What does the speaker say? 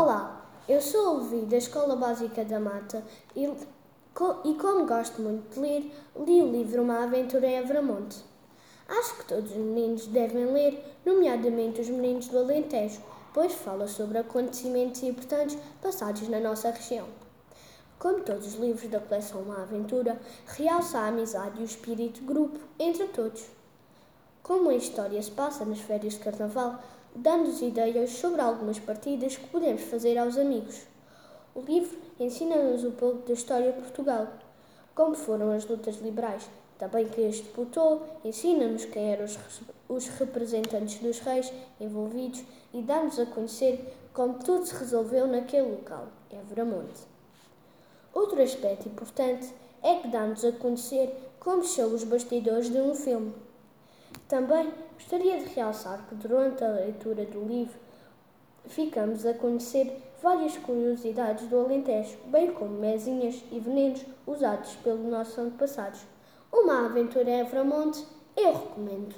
Olá, eu sou o Levi da Escola Básica da Mata e, e como gosto muito de ler, li o livro Uma Aventura em Avramonte. Acho que todos os meninos devem ler, nomeadamente os meninos do Alentejo, pois fala sobre acontecimentos importantes passados na nossa região. Como todos os livros da coleção Uma Aventura, realça a amizade e o espírito de grupo entre todos. Como a história se passa nas férias de carnaval, dando-nos ideias sobre algumas partidas que podemos fazer aos amigos. O livro ensina-nos um pouco da história de Portugal, como foram as lutas liberais, também quem as disputou, ensina-nos quem eram os, os representantes dos reis envolvidos e dá-nos a conhecer como tudo se resolveu naquele local, em Veramonte. Outro aspecto importante é que dá-nos a conhecer como são os bastidores de um filme. Também gostaria de realçar que durante a leitura do livro ficamos a conhecer várias curiosidades do Alentejo, bem como mesinhas e venenos usados pelos nossos antepassados. Uma aventura em Evramonte eu recomendo.